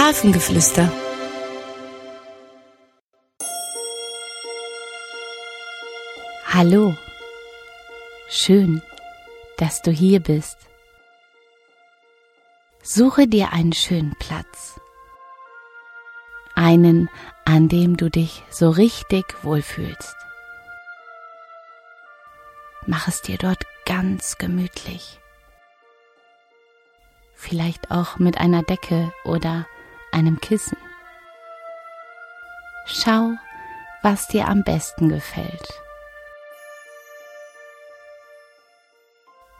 Hafengeflüster. Hallo. Schön, dass du hier bist. Suche dir einen schönen Platz. Einen, an dem du dich so richtig wohlfühlst. Mach es dir dort ganz gemütlich. Vielleicht auch mit einer Decke oder einem Kissen. Schau, was dir am besten gefällt.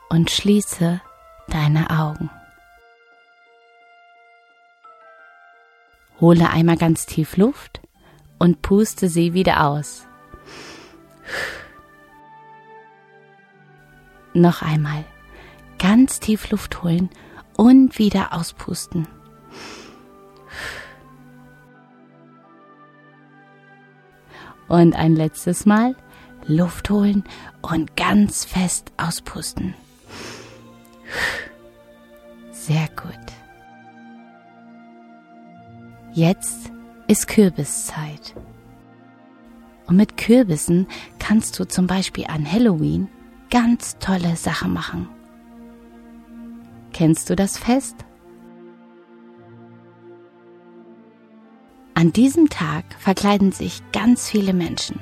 Und schließe deine Augen. Hole einmal ganz tief Luft und puste sie wieder aus. Noch einmal ganz tief Luft holen und wieder auspusten. Und ein letztes Mal Luft holen und ganz fest auspusten. Sehr gut. Jetzt ist Kürbiszeit. Und mit Kürbissen kannst du zum Beispiel an Halloween ganz tolle Sachen machen. Kennst du das Fest? An diesem Tag verkleiden sich ganz viele Menschen,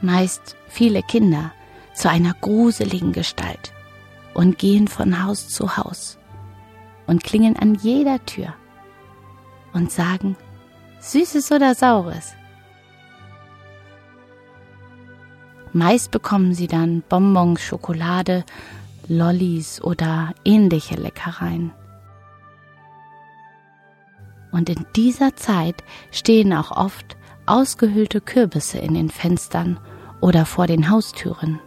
meist viele Kinder, zu einer gruseligen Gestalt und gehen von Haus zu Haus und klingeln an jeder Tür und sagen, Süßes oder Saures? Meist bekommen sie dann Bonbons, Schokolade, Lollis oder ähnliche Leckereien. Und in dieser Zeit stehen auch oft ausgehöhlte Kürbisse in den Fenstern oder vor den Haustüren.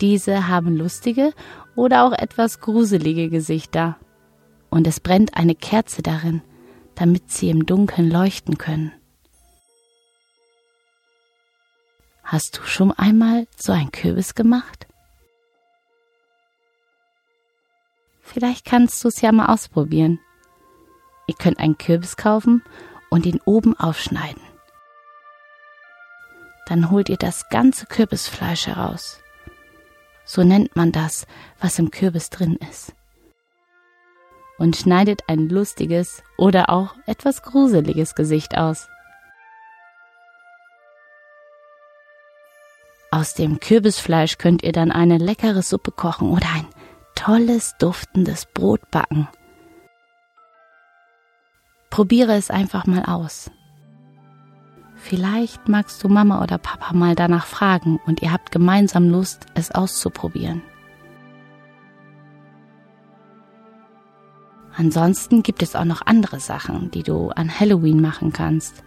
Diese haben lustige oder auch etwas gruselige Gesichter und es brennt eine Kerze darin, damit sie im Dunkeln leuchten können. Hast du schon einmal so ein Kürbis gemacht? Vielleicht kannst du es ja mal ausprobieren. Ihr könnt einen Kürbis kaufen und ihn oben aufschneiden. Dann holt ihr das ganze Kürbisfleisch heraus. So nennt man das, was im Kürbis drin ist und schneidet ein lustiges oder auch etwas gruseliges Gesicht aus. Aus dem Kürbisfleisch könnt ihr dann eine leckere Suppe kochen oder ein tolles, duftendes Brot backen. Probiere es einfach mal aus. Vielleicht magst du Mama oder Papa mal danach fragen und ihr habt gemeinsam Lust, es auszuprobieren. Ansonsten gibt es auch noch andere Sachen, die du an Halloween machen kannst.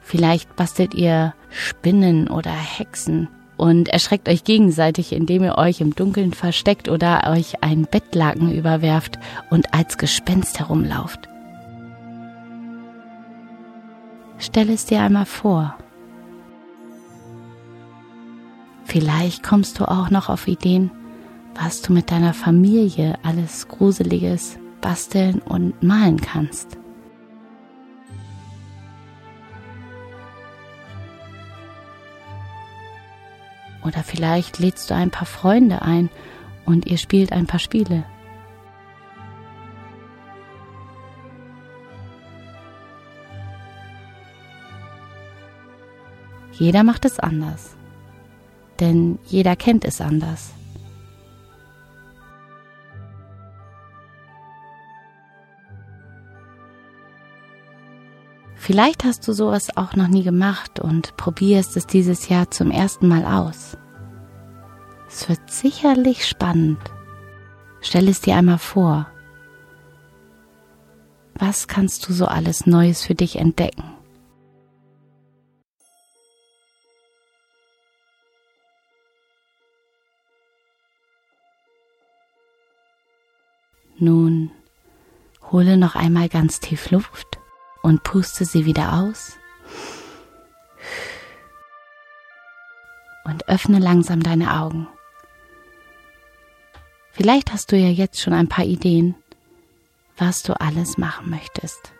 Vielleicht bastelt ihr Spinnen oder Hexen und erschreckt euch gegenseitig, indem ihr euch im Dunkeln versteckt oder euch ein Bettlaken überwerft und als Gespenst herumlauft. Stell es dir einmal vor. Vielleicht kommst du auch noch auf Ideen, was du mit deiner Familie alles Gruseliges basteln und malen kannst. Oder vielleicht lädst du ein paar Freunde ein und ihr spielt ein paar Spiele. Jeder macht es anders, denn jeder kennt es anders. Vielleicht hast du sowas auch noch nie gemacht und probierst es dieses Jahr zum ersten Mal aus. Es wird sicherlich spannend. Stell es dir einmal vor. Was kannst du so alles Neues für dich entdecken? Nun hole noch einmal ganz tief Luft und puste sie wieder aus. Und öffne langsam deine Augen. Vielleicht hast du ja jetzt schon ein paar Ideen, was du alles machen möchtest.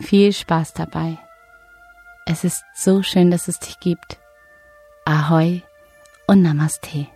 Viel Spaß dabei. Es ist so schön, dass es dich gibt. Ahoi und Namaste.